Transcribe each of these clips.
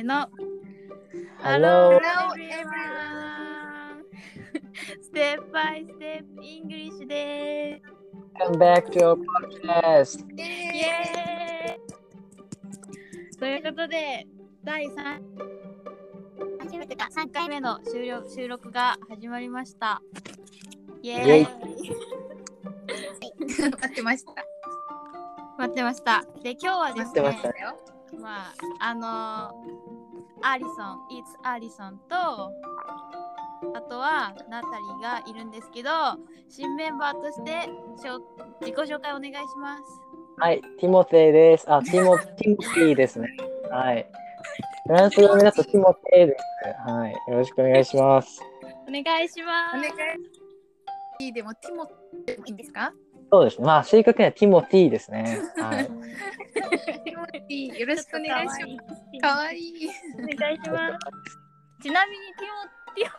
ーの。Hello. Hello everyone. Step by Step English です。Welcome back to our podcast. イエーイということで、第3初めてか3回目の収録収録が始まりました。イエーイ待ってました。待ってました。で、今日はですねま。まあ、あのーアリソン、イーツアリソンと、あとはナタリーがいるんですけど、新メンバーとしてしょ自己紹介お願いします。はい、ティモテイです。あ、ティモ ティモティですね。はい。フランス語でだとティモテイです。はい。よろしくお願いします。お願いします。お願い。でもティモでもいいんですか？そうですね。まあ、正確にはティモティですね。はい。ティモティよろしくお願いします。す。可愛いい。お願いします。ちなみにティモティモ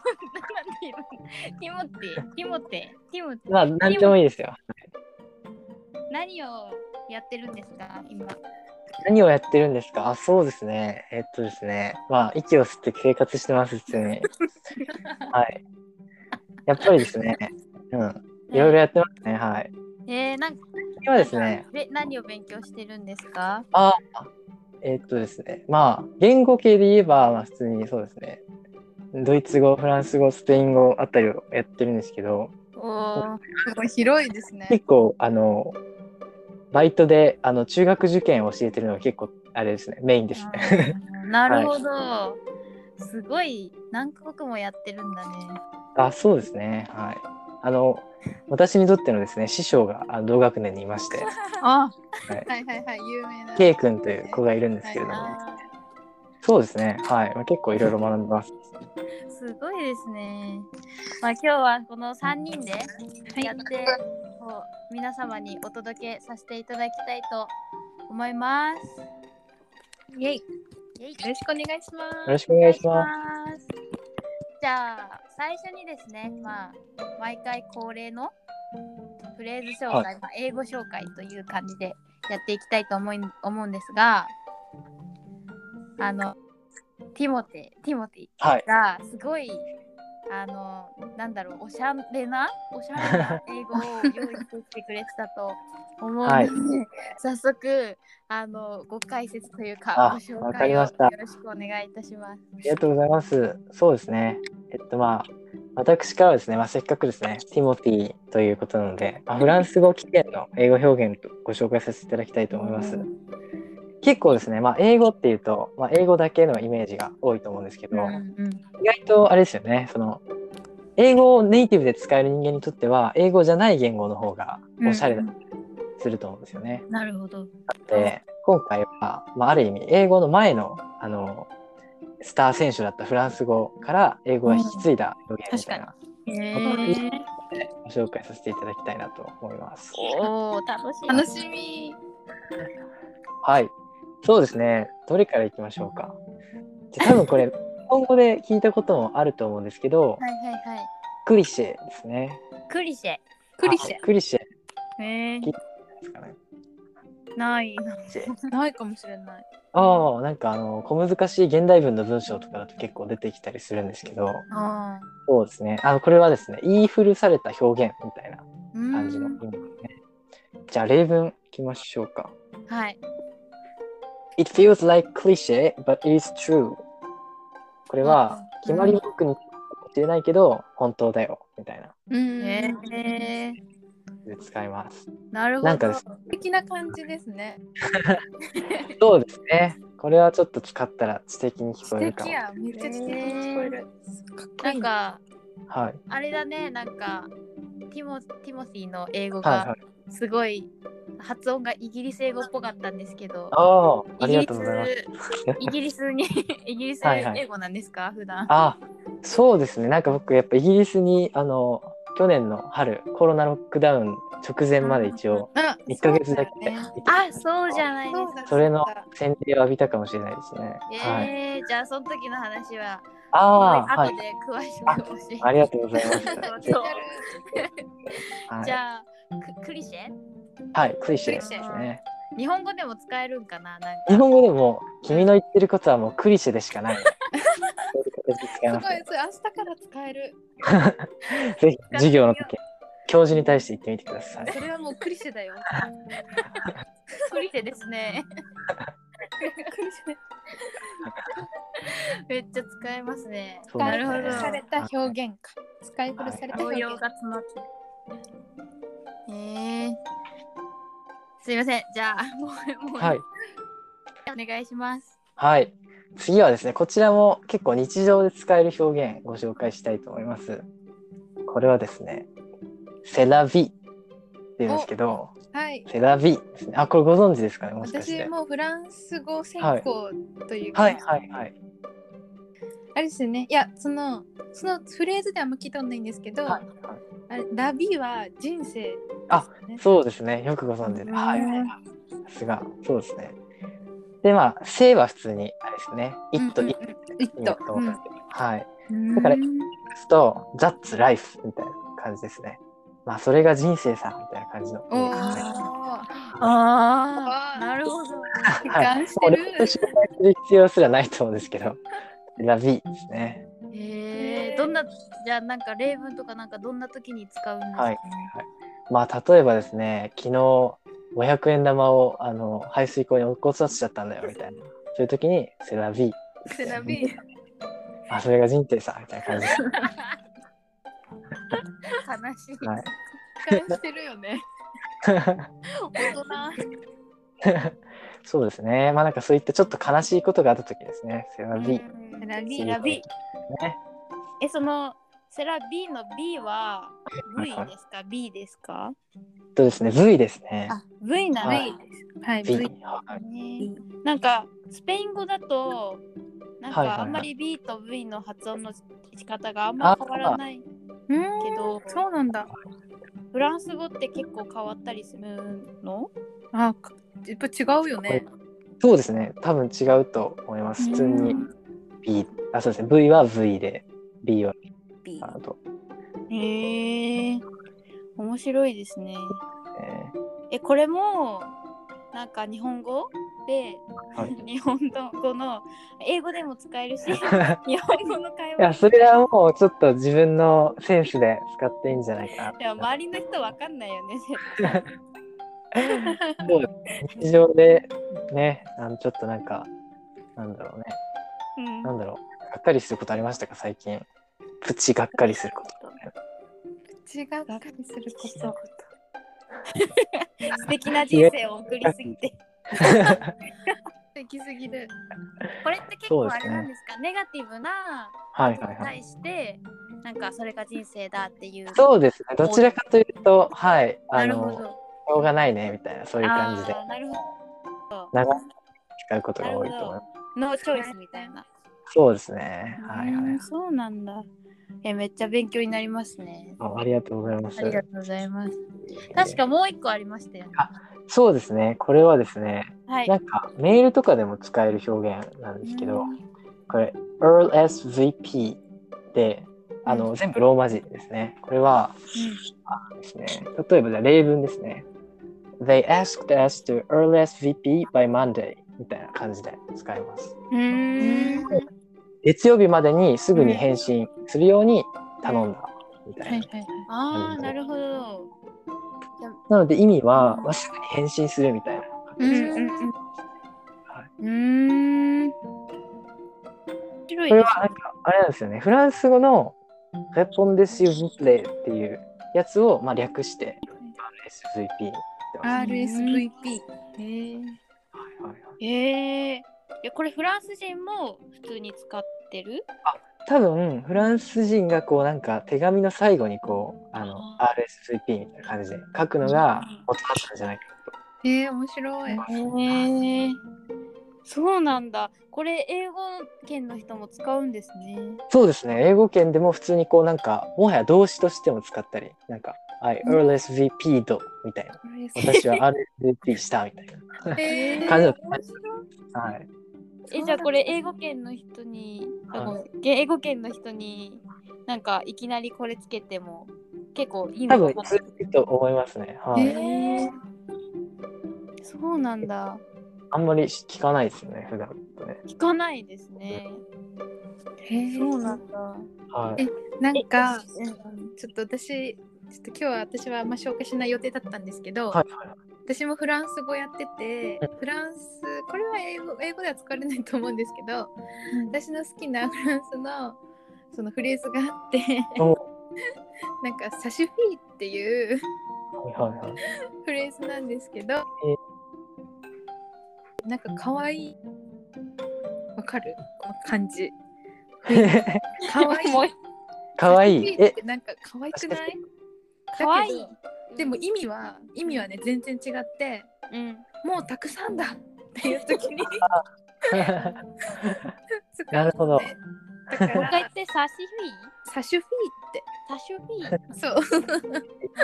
ティモティティモテティモテまあ、なんでもいいですよ。何をやってるんですか今？何をやってるんですか？あ、そうですね。えっとですね。まあ、息を吸って生活してます、普通に。はい。やっぱりですね。うん。いろいろやってますね。はい。えー、なんか今ですね。で何を勉強してるんですか？あえーっとですね、まあ、言語系で言えば、まあ、普通にそうですね、ドイツ語、フランス語、スペイン語あたりをやってるんですけど、おーすごい広いですね。結構、あの、バイトであの中学受験を教えてるのが結構、あれですね、メインですね。なるほど、すごい何カ国もやってるんだね。あ、そうですね、はい。あの、私にとってのですね、師匠が同学年にいまして、あはい、はいはいはい有名な。K 君という子がいるんですけれども、あそうですね、はい、まあ、結構いろいろ学んでます。ー すごいですね。まあ今日はこの3人でやって、こう皆様にお届けさせていただきたいと思います。イエイ。よイエイろしくお願いしまよす。ろしくお願いします。す。じゃあ最初にですね、まあ毎回恒例のフレーズ紹介、まあ、英語紹介という感じでやっていきたいと思い思うんですが、あのティモテティモティはい、がすごいあのなんだろうおしゃれなおしゃれな英語を用意してきてくれてたと思うので、はい 早速あのご解説というかあご紹介をよろしくお願いいたします。ありがとうございます。そうですね。えっとまあ、私からはですね、まあ、せっかくですね、ティモティということなので、まあ、フランス語起源の英語表現とご紹介させていただきたいと思います。結構ですね、まあ、英語っていうと、まあ、英語だけのイメージが多いと思うんですけど、うんうん意外とあれですよね、その、英語をネイティブで使える人間にとっては、英語じゃない言語の方がおしゃれだったりすると思うんですよね。なるほど。で今回は、まあ、ある意味英語の前のあのスター選手だったフランス語から英語が引き継いだ表現みたいな、へえご紹介させていただきたいなと思います。おお楽しい。楽しみ。はいそうですねどれからいきましょうかじゃあ多分これ日本語で聞いたこともあると思うんですけどはいはいはい。クリシェですね。クリシェ。クリシあクリシェへえですかね。ない。ェ。ないかもしれない。ああなんかあの小難しい現代文の文章とかだと結構出てきたりするんですけどあそうですねあのこれはですね言い古された表現みたいなあ。感じの意味ですね。じゃあ例文いきましょうか。はい。It feels like cliche, but it is true. これはうん決まり文句にかもしれないけど、本当だよみたいなうん。へえで使います。なるほど。なんかです素敵な感じですね。そうですね。これはちょっと使ったら知的に聞こ素えるかも。めっちゃ知的に聞こえる。かっこいい。なんかはい。あれだねなんかティモティモシーの英語がはいはい。すごい発音がイギリス英語っぽかったんですけど、ああ、ありがとうございます。ス イギリスにイギリスはいはい英語なんですか？普段。あそうですね。なんか僕、やっぱイギリスに、あの、去年の春、コロナロックダウン直前まで一応、あ、1ヶ月だけあそうじゃないですか。それの洗礼を浴びたかもしれないですね。はい。えー、じゃあその時の話はああ、はい。後で詳しく教えて。ありがとうございます。じゃあククリシェ？はい、クリシェですね。日本語でも使えるんかな？なんか。日本語でも君の言ってることはもうクリシェでしかない。すごい。それ明日から使える。ぜひ授業の時教授に対して言ってみてください。それはもうクリシェだよ。クリシェですね。めっちゃ使えますね。なるほど。された表現か。使い古された応表現。用が詰まってるえー、すいませんじゃあ もうもう、はい。お願いしますはい。次はですね、こちらも結構日常で使える表現ご紹介したいと思います。これはですね、セラビっていうんですけど、はいセラビですね。あ、これご存知ですかね、もしかして。私もフランス語専攻というか、はいはいはい。あれですよね。いやそのそのフレーズではあんま聞いたことないんですけど、はい。はいあれラビは人生ね。そうですね。よくご存知で。うん。はい。さすが。そうですね。で、まあ、生は普通に、あれですね。it, うんうん。it うん、イット、と、はい。うん、だからうんと、that's life みたいな感じですね。まあ、それが人生さ、みたいな感じのああー。なるほど。一 はい。もうレッド紹介する必要すらないと思うんですけど、ラビですね。へえどんなじゃあなんか例文とかなんかどんな時に使うんですか、ねはい。まあ、例えばですね、昨日500円玉をあの排水溝に落っこちさせちゃったんだよ、みたいな。そういう時に、セラビセラビあ、それが人生さ、みたいな感じ。悲しい、はい。してるよね。大人そうですね。まあなんかそういったちょっと悲しいことがあった時ですね。セラビ。うん。セラビ。セラビ。ね。えそのセラビの B は V ですか？B ですか？えっとですね、V ですね。あ V なんだ、はいはい、V。なんかスペイン語だとなんかあんまり B と V の発音の仕方があんま変わらないうん。けどそうなんだ。フランス語って結構変わったりするの？あかやっぱ違うよね。そうですね。多分違うと思います。普通に。B。あ、そうですね。V は V で、B は B かなと。へえ面白いですね。ええこれもなんか日本語？で、はい。日本語の英語でも使えるし 日ー本語の会いや、話それはもうちょっと自分のセンスで使っていいんじゃないかでも周りの人わかんないよね絶対日常でね、あのちょっとなんか、なんだろうね。うんなんだろう。がっかりすることありましたか、最近。プチがっかりすること。違うがっかりすること素敵な人生を送りすぎて できすぎる これって結構あれなんですか？ネガティブなはいことにはいはい。対してなんかそれが人生だっていうそうですね。どちらかというと、はい。あの、しなるほどょうがないね、みたいな、そういう感じで、なるほど使うことが多いと思います。ノーチョイスみたいなそうですね。はいはいうん。そうなんだえめっちゃ勉強になりますねあありがとうございますあ。りがとうございます確かもう一個ありましたよねそうですね。これはですね、はいなんかメールとかでも使える表現なんですけど、うんこれ EarlSVP で、あの、全部ローマ字ですね。これはですね、例えばじゃあ例文ですね。They asked us to EarlSVP by Monday みたいな感じで使います。月曜日までにすぐに返信するように頼んだみたいな。はいはいはい。ああなるほど。なので意味は、まあ、すぐに返信するみたいな。うん形です。これですはなんかあれなんですよね。フランス語の Répondez s'il vous plaît っていうやつをまあ略して RSVP って言ってます。RSVP へえはいはいへえいやこれフランス人も普通に使ってる？多分フランス人がこうなんか手紙の最後にこうあのあ RSVP みたいな感じで書くのが元だったんじゃないかと。へえ面白い。へえそうなんだ。これ英語圏の人も使うんですね。そうですね。英語圏でも普通にこうなんかもはや動詞としても使ったりなんか I RSVP ドみたいな。私は RSVP したみたいな。へえ感じだったはい。えじゃあこれ英語圏の人に、あはの英語圏の人になんかいきなりこれつけても結構いい多分のかな通じると思いますね。はい。へえそうなんだ。あんまり聞かないですよね、普段とね。聞かないですね。へえそうなんだ。はい。なんかうんちょっと私ちょっと今日は私はあんま紹介しない予定だったんですけど、はいはい。私もフランス語やっててフランスこれは英語英語では使われないと思うんですけど私の好きなフランスのそのフレーズがあってお。なんかサシュフィーっていう。フレーズなんですけどなんか可愛いわかる？この感じ。可愛い。もうかわいい。え。なんか可愛くない？可愛い。だけどでも意味は意味はね全然違ってうん。もうたくさんだっていう時に なるほど。だかもう一回ってサシフサシュフィィーサシュフィーーってそう。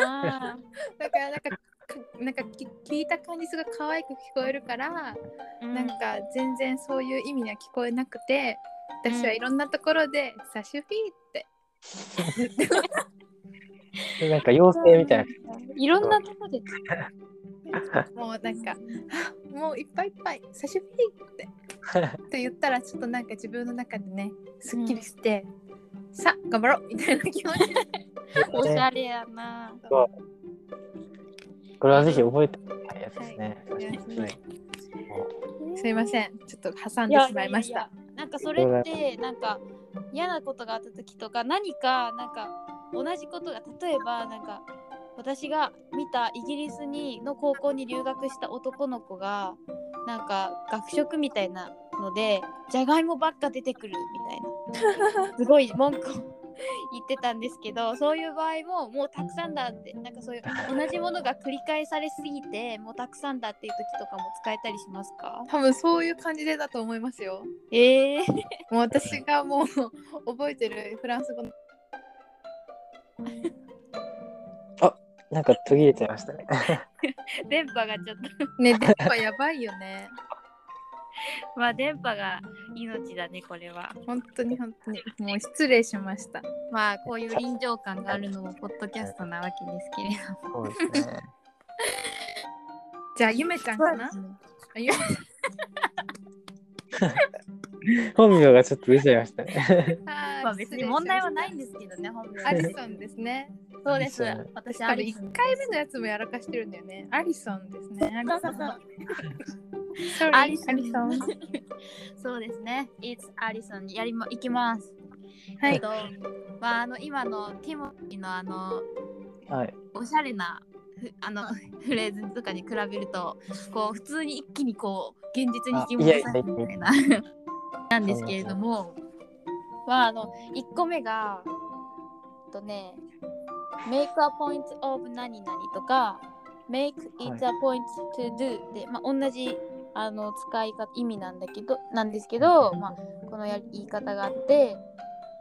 あだからなんかかなんかき聞いた感じすごい可愛く聞こえるから、ーなんか全然そういう意味には聞こえなくて私はいろんなところで、サシュフィーって なんか妖精みたいな。いろんなとこで。もうなんかあもういっぱいいっぱいサシュフィーって。って言ったらちょっとなんか自分の中でねすっきりして、さあ頑張ろうみたいな気持ち おしゃれやな。これはぜひ覚えておきたいやつですね。すいません。ちょっと挟んいやでしまいました。いやいやなんかそれってなんか嫌なことがあった時とか何かなんか同じことが例えばなんか私が見たイギリスにの高校に留学した男の子がなんか学食みたいなのでじゃがいもばっか出てくるみたいな。すごい文句を 言ってたんですけどそういう場合ももうたくさんだってなんかそういう同じものが繰り返されすぎてもうたくさんだっていう時とかも使えたりしますか？多分そういう感じでだと思いますよ。えー、もう私がもう覚えてるフランス語のなんか途切れちゃいましたね。電波がちょっと。ね電波やばいよね。まあ電波が命だねこれは。本当に本当に。もう失礼しました。まあこういう臨場感があるのもポッドキャストなわけですけれども。そうですね。じゃあゆめちゃんかな？あゆめ本名がちょっと出ちゃいましたね。まあ別に問題はないんですけどね本名。アリソンですね。そうです。私あれ1アリソン回目のやつもやらかしてるんだよね。アリソンですね。アリソンそうそう。Sorry アリソン。アリソンそうですね。It's アリソンやりもいきます。はい。えっとまああの今のティモリーのあのはい。おしゃれなふあの フレーズとかに比べるとこう普通に一気にこう現実に引き戻されるみたいななんですけれどもまあの1個目がえっとね make a point of 何々とか make it a point to do で、まあ、同じあの使い方意味なんだけどなんですけど、まあ、このや言い方があって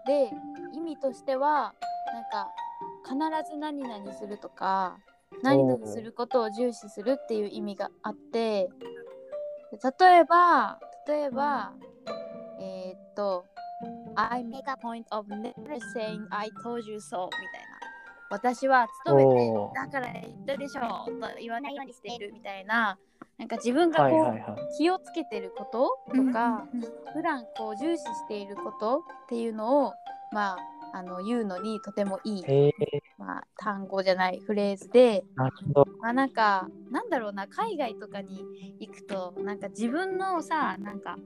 で意味としてはなんか必ず何々するとか何々することを重視するっていう意味があって例えば例えばえーっと I make a point of never saying I told you so みたいな。私は勤めてだから言ったでしょと言わないようにしているみたいな。なんか自分がはいこう、はいはい。気をつけてることとか、普段こう重視していることっていうのをまああの言うのにとてもいい、まあ、単語じゃないフレーズで、なるほど。まあ、なんかなんだろうな海外とかに行くとなんか自分のさなんか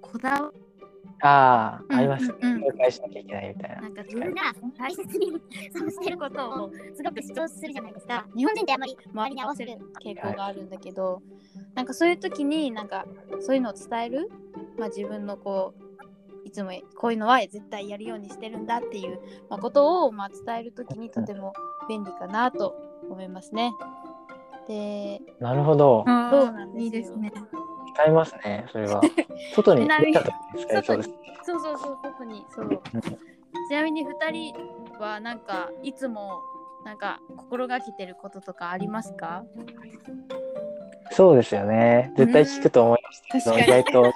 こだわああ、うんありますね。うんうん紹介しなきゃいけないみたいな。なんか自分が大切にそうしてることをすごく主張するじゃないですか日本人ってあんまり周りに合わせる傾向があるんだけど、なんかそういう時になんかそういうのを伝える、まあ、自分のこういつもこういうのは絶対やるようにしてるんだっていう、まあ、ことをまあ伝える時にとても便利かなと思いますね。で、なるほど。そうなんですよいいですね使いますね、それは。外に出た時に使えそうです。そうそうそう特にそう。ちなみに2人はなんかいつもなんか心がけてることとかありますか？そうですよね。絶対聞くと思いましたけど、確かに意外と聞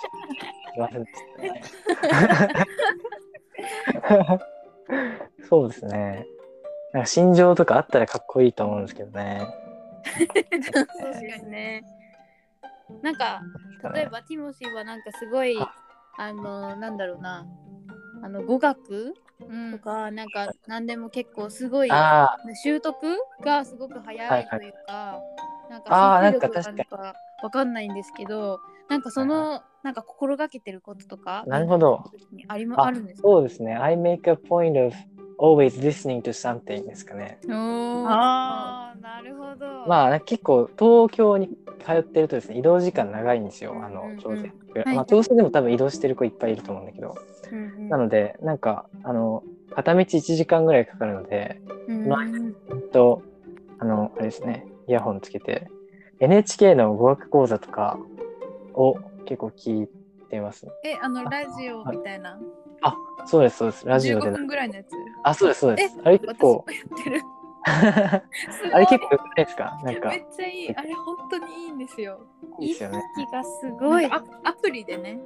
きませんでしたね。そうですね。なんか心情とかあったらかっこいいと思うんですけどね。そうですねなんか例えばティモシーはなんかすごいはあのなんだろうな。あの語学？うん。とかなんか何でも結構すごい習得がすごく早いというか、なんあーか集中力なんかなのかわかんないんですけどなんかそのなんか心がけてることとかなるほど。ありまああるんですか？そうですね。I make a point of always listening to something ですかね。ああなるほどまあ結構東京に通ってるとですね、移動時間長いんですよ。あうんうんうんまあ東京でも多分移動してる子いっぱいいると思うんだけど。うんうんなので、なんか、あの、片道1時間ぐらいかかるので、うんまあうんと、あの、あれですね、イヤホンつけて、NHK の語学講座とかを結構聞いてます。えあのラジオみたいな？そうです、そうです。ラジオ15で。分ぐらいのやつ？あ、そうです、そうです。あれ結私構も、やってる。あれ結構良くないですか？なんか。め、っちゃいい。あれ本当にいいんですよ。いいですよね。意識がすごい。アアプリでね。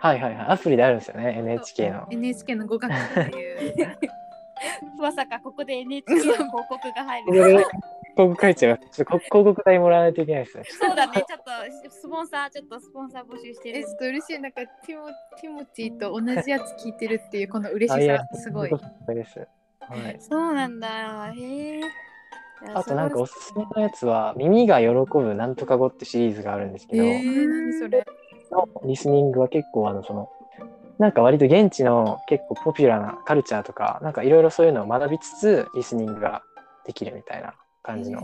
はいはいはい。アプリであるんですよね、NHK の。NHK の語学っていう。まさかここで NHK の広告が入る。広 告書いちゃう。ちょっとこ広告代もらわないといけないですね。そうだねちょっとスポンサーちょっとスポンサー募集してるえちょっと嬉しいなんかティモティモティと同じやつ聞いてるっていうこの嬉しさすごいそうです。はい。そうなんだへえあとなんかおすすめのやつは、耳が喜ぶなんとか語ってシリーズがあるんですけど、えー、何それ？のリスニングは結構あの、その、なんか割と現地の結構ポピュラーなカルチャーとか、なんかいろいろそういうのを学びつつ、リスニングができるみたいな感じの、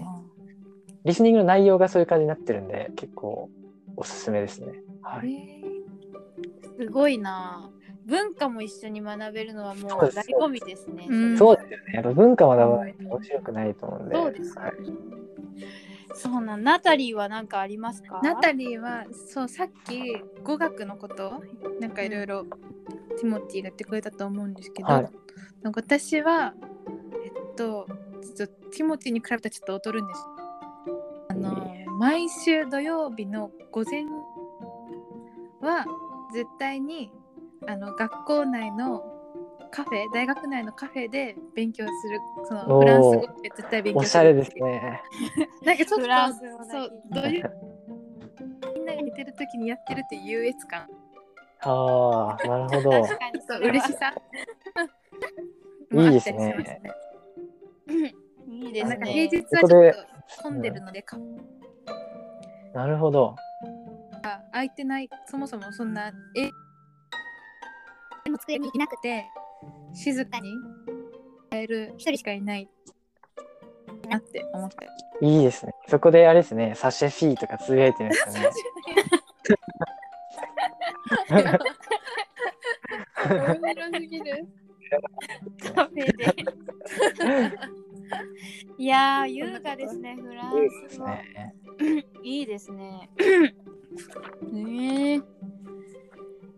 リスニングの内容がそういう感じになってるんで、結構おすすめですね。はい。すごいな。文化も一緒に学べるのはもう醍醐味ですね。うん。そうですよね。やっぱ文化学ばない。と面白くないと思うんで。そうですよはい。ねそうなんナタリーは何かありますか？ナタリーはそうさっき語学のことなんかいろいろティモティが言ってくれたと思うんですけど、はい。なんか私はえっとちょっとティモティに比べたらちょっと劣るんです。あの毎週土曜日の午前は絶対にあの学校内のカフェ大学内のカフェで勉強する。そのフランス語って絶対勉強おしゃれでするね。なんかちょっフランス語とそうどういうみんなが似てる時にやってるっていう優越感。ああ、なるほど。確かに。そう嬉しさ。いいですね。もあったりしますねいいですなんかね平日はちょっと混んでるので、か。なるほど。空いてない。そもそもそんなえの机にいなくて静かに会える一人しかいないなって思って。いいですね。そこであれですね、サシェフィーとかつぶやいてるんですよね。面白すぎる。カフェで。いやー優雅ですねフランいいですス語ね。いいですね。ねえ。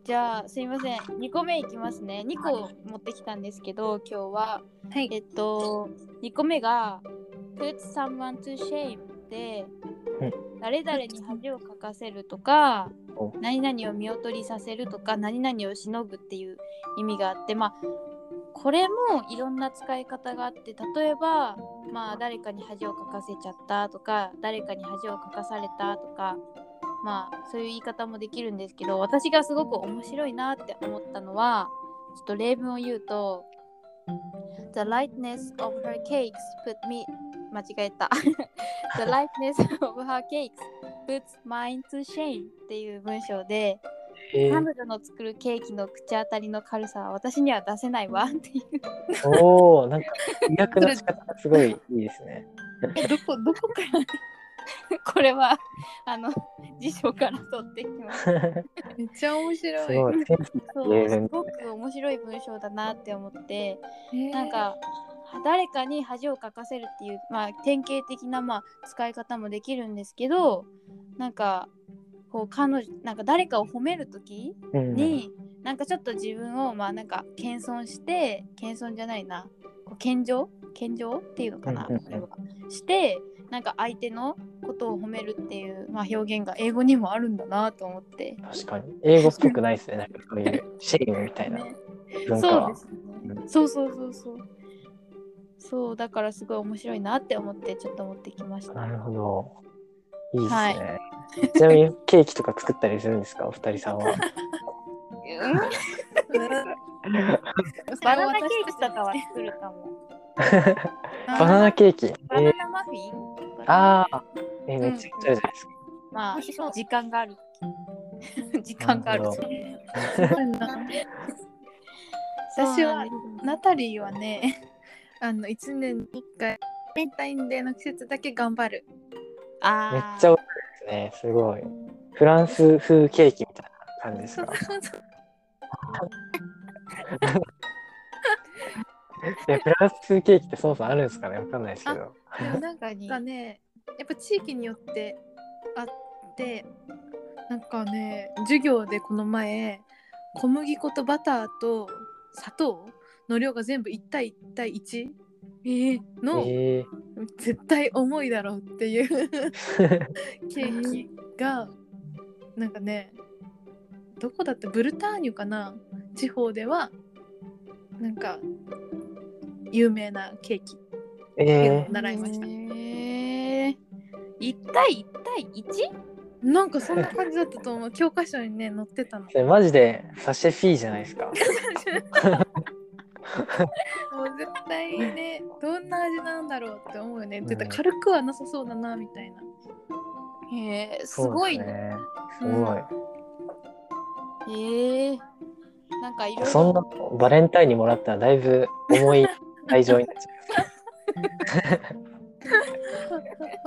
じゃあすいません。2個目いきますね。2個持ってきたんですけど今日は。はい。えっと2個目が put someone to shame でうん誰々に恥をかかせるとかお。何々を見劣りさせるとか何々をしのぐっていう意味があってまあこれもいろんな使い方があって例えばまあ誰かに恥をかかせちゃったとか誰かに恥をかかされたとかまあそういう言い方もできるんですけど私がすごく面白いなって思ったのはちょっと例文を言うと The lightness of her cakes put me 間違えた。The lightness of her cakes puts mine to shame っていう文章で彼女の作るケーキの口当たりの軽さは私には出せないわっていう。ー、おお、なんか意訳の仕方がすごいいいですね。どこどこから？これはあの辞書から取ってきます。す めっちゃ面白い。そう。すごく面白い文章だなって思って。えー。なんか誰かに恥をかかせるっていう、まあ、典型的な、まあ、使い方もできるんですけどなんかこう彼女なんか誰かを褒める時うん。に、なんかちょっと自分をまあなんか謙遜して謙遜じゃないな。こう謙譲？謙譲？っていうのかな、うんこれは。してなんか相手のことを褒めるっていう、まあ、表現が英語にもあるんだなと思って。確かに。英語っぽくないですね。なんかそういう シェイムみたいな。ね。文化は。そうで。すね、うん。そうそうそうそう。そうだからすごい面白いなって思ってちょっと持ってきました。なるほど。いいですね。ちなみにケーキとか作ったりするんですか？お二人さんは。バナナケーキとかは作るかも。バナナケーキ。バナえー、ナマフィンああ、えーめっちゃくちゃあるじゃないですか。まあ、時間がある。時間がある 私はナタリーはねあの1年に1回バレンタインデーの季節だけ頑張るあめっちゃね。すごい。フランス風ケーキみたいな感じですか？いやフランス風ケーキってそもそもあるんですかね？わかんないですけど。でもなんかねやっぱ地域によってあってなんかね授業でこの前小麦粉とバターと砂糖の量が全部1対1対1の、え絶対重いだろうっていうケーキがなんかねどこだってブルターニュかな？地方ではなんか有名なケーキ。えを習いました、へえ。一対一対一？なんかそんな感じだったと思う。教科書にね載ってたの。マジでサシェフィーじゃないですか。もう絶対ねどんな味なんだろうって思うよね、うん絶対軽くはなさそうだなみたいなへえ、すごいね。ですごい。へえ。なんかいろいろ。そんなバレンタインにもらったらだいぶ重い愛情になっちゃ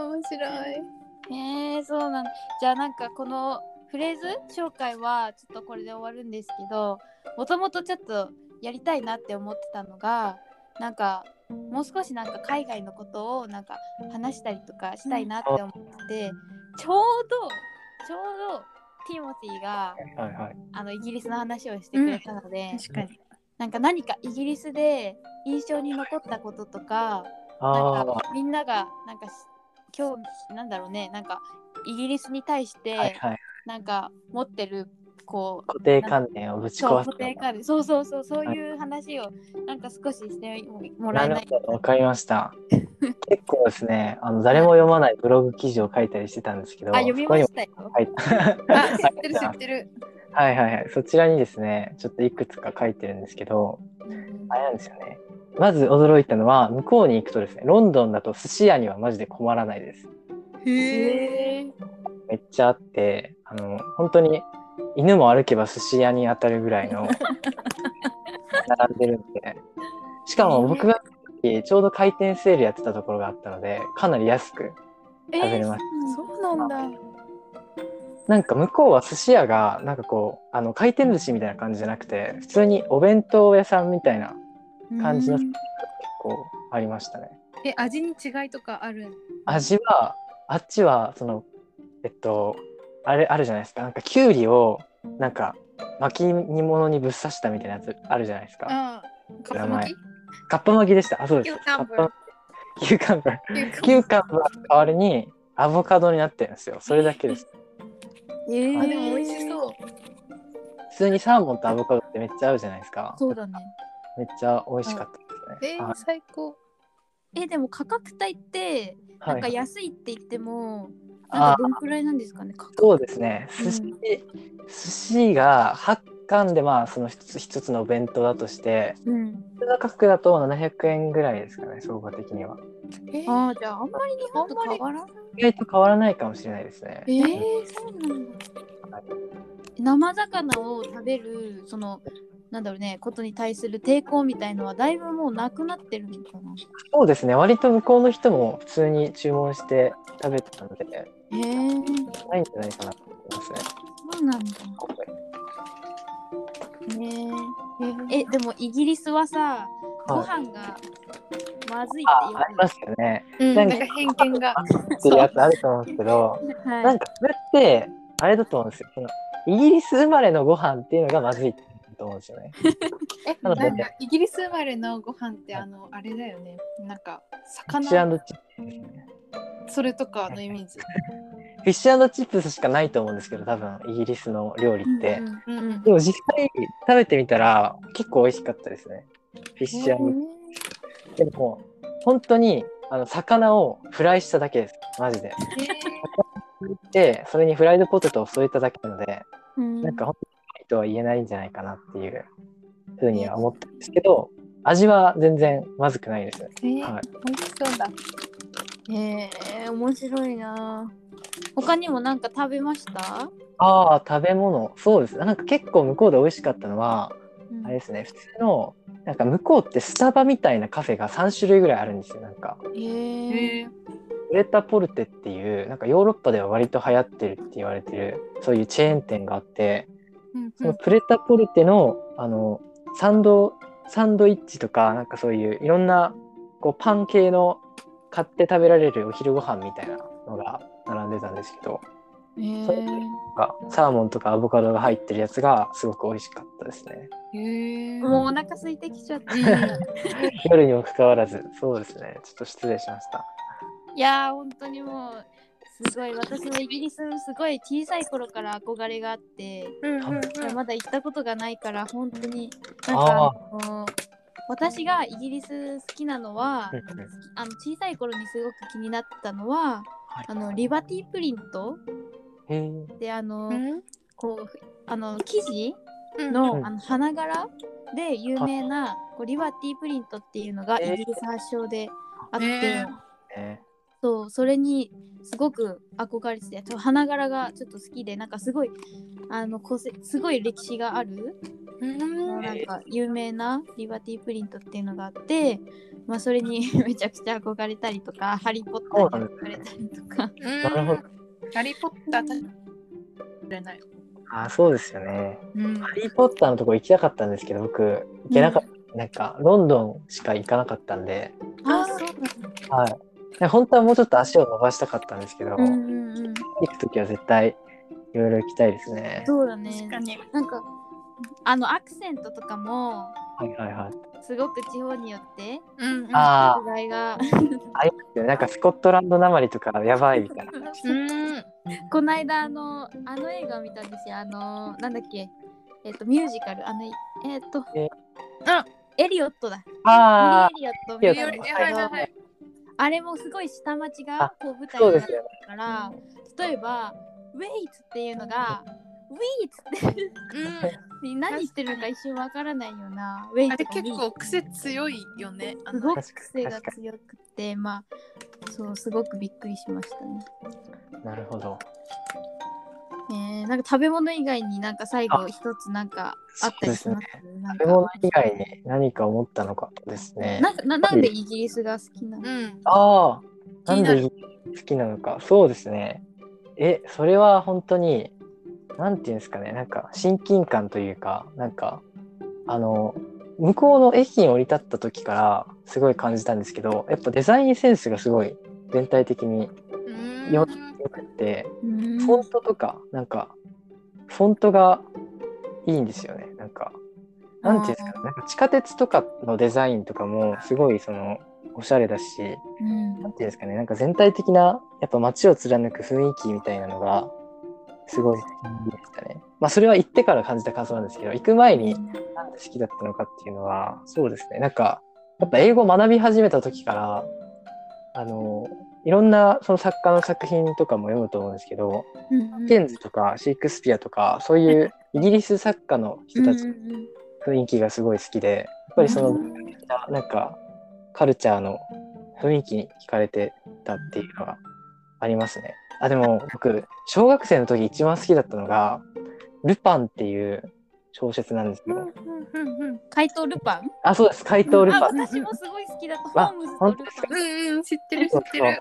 面白いへえ、そうなんだ。じゃあなんかこのフレーズ紹介はちょっとこれで終わるんですけど、もともとちょっとやりたいなって思ってたのが、なんかもう少しなんか海外のことをなんか話したりとかしたいなって思ってて、ちょうどちょうどティモティがう。はいはい。あのイギリスの話をしてくれたので、確かになんか何かイギリスで印象に残ったこととか、なんあかみんながなんかし今日なんだろうねなんかイギリスに対してあ、はいはい。なんか持ってるこう固定観念をぶち壊す固定観念そうそうそうそういう話をなんか少ししてもらえないわかりました。結構ですね、あの誰も読まないブログ記事を書いたりしてたんですけど、あ読みましたよそこにも書いあ知ってる知ってるはいはいはい。そちらにですね、ちょっといくつか書いてるんですけど、うんあれなんですよね。まず驚いたのは、向こうに行くとですね、ロンドンだと寿司屋にはマジで困らないです。へへえめっちゃあって、あの、本当に犬も歩けば寿司屋に当たるぐらいの 並んでるんで。しかも僕がちょうど回転セールやってたところがあったので、かなり安く食べれました。そうなんだなんか向こうは寿司屋がなんかこうあの回転寿司みたいな感じじゃなくて普通にお弁当屋さんみたいな感じのうん結構ありましたね。え味に違いとかある味はあっちはそのえっとあれあるじゃないですかなんかきゅうりをなんか巻き物にぶっ刺したみたいなやつあるじゃないですか。あカップ巻き？カッパ巻きでした。あそうです。 cucumber cucumber。cucumber 代わりにアボカドになってるんですよ。それだけです。えあでも美味しそう普通にサーモンとアボカドってめっちゃ合うじゃないですか。そうだねめっちゃ美味しかったですね。えーはい最高えでも価格帯ってはないんか安いって言っても、あなんかどんくらいなんですかねそうですね。うん寿司、寿司が8貫でまあその一つ一つのお弁当だとして、うん普通の価格だと700円ぐらいですかね、相場的には。えーああじゃああんまり日本と変わらない意外と変わらないかもしれないですね。えー、そうなんだ。生魚を食べるそのなんだろうねことに対する抵抗みたいのはだいぶもうなくなってるのかな。そうですね。割と向こうの人も普通に注文して食べてたので、へえー、ないんじゃないかなと思いますね。そうなんだ。ねええでもイギリスはさご飯がまずいってよあありますよね。うんなんんか偏見がっていうやつあると思うんですけど、く、はい、なんかそれって、あれだと思うんですよ。そのイギリス生まれのご飯っていうのがまずいと思うんですよね。えなんかイギリス生まれのご飯ってあのあれだよねなんかフィッシュ魚チップスですね。それとかのイメージフィッシュチップスしかないと思うんですけど、多分イギリスの料理って。うんうんうんでも実際食べてみたら結構美味しかったですね。フィッシュでも本当にあの魚をフライしただけです。マジで。って、それにフライドポテトを添えただけなので、うんなんか本当にとは言えないんじゃないかなっていうふうには思ったんですけど、味は全然まずくないですね。えーはい美味しそうだ。えー、面白いな。他にもなんか食べました？ああ、食べ物。そうです。なんか結構向こうで美味しかったのは、うんあれですね、普通の、なんか向こうってスタバみたいなカフェが3種類ぐらいあるんですよ。なんか、えー、えープレタポルテっていう、なんかヨーロッパでは割と流行ってるって言われてる、そういうチェーン店があって、うんそのプレタポルテの、あの、サンド、サンドイッチとか、なんかそういういろんな、こう、パン系の買って食べられるお昼ご飯みたいなのが並んでたんですけど、えそれなんかサーモンとかアボカドが入ってるやつがすごく美味しかったですね。へーもうお腹空いてきちゃった。夜にもかかわらず、そうですね。ちょっと失礼しました。いやー本当にもうすごい私もイギリスすごい小さい頃から憧れがあって、うんうんうんまだ行ったことがないから本当になんかあの私がイギリス好きなのは、あの小さい頃にすごく気になったのは、はい。あのリバティプリントであの、うん。こうあの生地うん。の,、うん。あの花柄で有名な、こうリバティプリントっていうのがえー。イギリス発祥であって、えねそうそれにすごく憧れてて花柄がちょっと好きでなんかすごいあの個性すごい歴史がある、うんなんか有名なリバティプリントっていうのがあって、まあ、それに めちゃくちゃ憧れたりとかハリー・ポッターに憧れたりとか。なるほど。ハリー・ポッター食べれない。あーそうですよね。うんハリー・ポッターのとこ行きたかったんですけど、僕、行けなかった。なんか、ロンドンしか行かなかったんで、あそうなんだはい。で本当はもうちょっと足を伸ばしたかったんですけど、うんうんうん、行くときは絶対いろいろ行きたいですね。そうだね確かに。なんかあのアクセントとかもはいはいはい。すごく地方によってうんうん。あ違いが。あ、ありますよね。なんかスコットランドなまりとかやばいみたいな。うん。この間あのあの映画を見たんですよ。あのなんだっけ。えっ、とミュージカル。あのえっ、と。えあ。エリオットだ。あエリオット見エリオットたんですけどはいはいはい。あれもすごい下町があこう舞台になってる。から例えばウェイツっていうのがウィーツって何してるのか一瞬わからないようなウ結構癖強いよね。あのすごく癖が強くてまあそうすごくびっくりしましたね。なるほど。えー、なんか食べ物以外になんか最後一つなんかあったりします？なんか食べ物以外に何か思ったのかですね。なんかななんでイギリスが好きなの、うん。ああ、なんで好きなのか。そうですね。え、それは本当に、なんていうんですかね、なんか親近感というか、なんか、あの、向こうの駅に降り立った時からすごい感じたんですけど、やっぱデザインセンスがすごい全体的にうん。よ良くて、うん。フォントとか、なんか、フォントがいいんですよね。なんか、なんていうんですかね、なんか地下鉄とかのデザインとかもすごいその、おしゃれだし、うん。なんていうんですかね、なんか全体的な、やっぱ街を貫く雰囲気みたいなのが、すごい好きでしたね。まあ、それは行ってから感じた感想なんですけど、行く前になんで好きだったのかっていうのは、そうですね、なんか、やっぱ英語を学び始めた時から、あの、いろんなその作家の作品とかも読むと思うんですけど、うんケンズとかシェイクスピアとか、そういうイギリス作家の人たちのうんうん雰囲気がすごい好きで、やっぱりその、うん。なんか、カルチャーの雰囲気に惹かれてたっていうのがありますね。あ、でも僕、小学生の時一番好きだったのが、ルパンっていう小説なんですけど、うんうんうん怪盗ルパン？あ、そうです、怪盗ルあパン。私もすごい好きだった。あホームズとルパン。うんうん知ってる知ってる。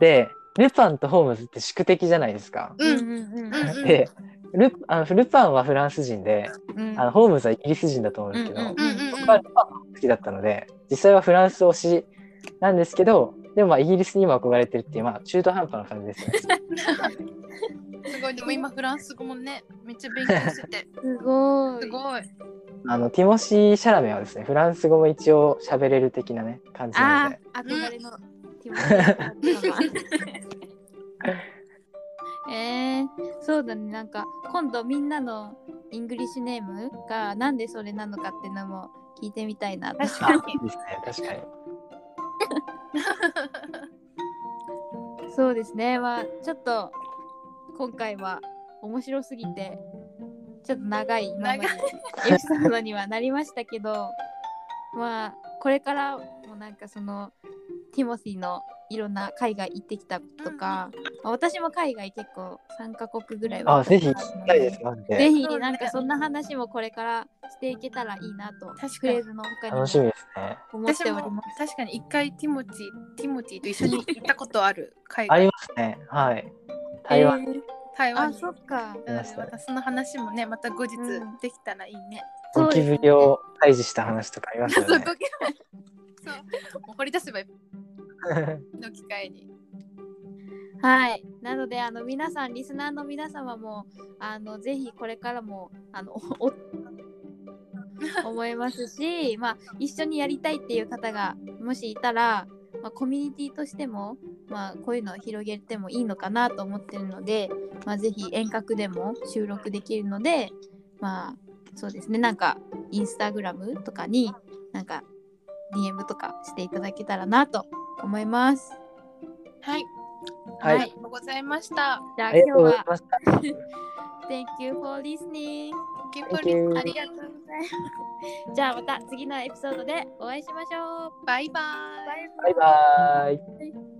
で、ルパンとホームズって宿敵じゃないですか。うんうんうんうんで、ルあのルパンはフランス人で、うんあのホームズはイギリス人だと思うんですけど、僕はルパンが好きだったので、実際はフランス推しなんですけど、でもまあイギリスにも憧れてるっていう、まあ中途半端な感じですね。すごいでも今フランス語もねめっちゃ勉強してて すごい。すごい。あの、ティモシー・シャラメはですね、フランス語も一応喋れる的なね、感じなあので。あ、憧れのティモシー様えー、そうだね、なんか今度みんなのEnglish name がなんでそれなのかっていうのも聞いてみたいなと。確かにいいですね、確かに。そうですね、まあちょっと今回は面白すぎてちょっと長い今までエピソードにはなりましたけどまあこれからもなんかそのティモシーのいろんな海外行ってきたとか、まあ私も海外結構3カ国ぐらいはあ、ぜひ聞きたいです、マジぜで。ひなんかそんな話もこれからしていけたらいいなとかにフレーズの他にも楽しみですね。思っております。確かに一回ティモティティモティと一緒に行ったことある海あり外ますね。はい。台湾。えーあ台湾にそっか。なのでまたその話もねまた後日うんできたらいいね。ゴキブリを退治した話とかありますそうよね。そうもう掘り出せばいい の機会に。はい。なので、あの、皆さん、リスナーの皆様も、あの、ぜひこれからも、あの、思いますし、まあ、一緒にやりたいっていう方が、もしいたら、まあ、コミュニティとしても、まあ、こういうのを広げてもいいのかなと思ってるので、まあ、ぜひ遠隔でも収録できるので、まあ、そうですね、なんか、インスタグラムとかに、なんか、DM とかしていただけたらなと思います。はい。はいありがとうございました。じゃあ今日は。Thank you for listening. キー Thank you ありがとうございます。じゃあまた次のエピソードでお会いしましょう。バイバイ。バイバイ。バイ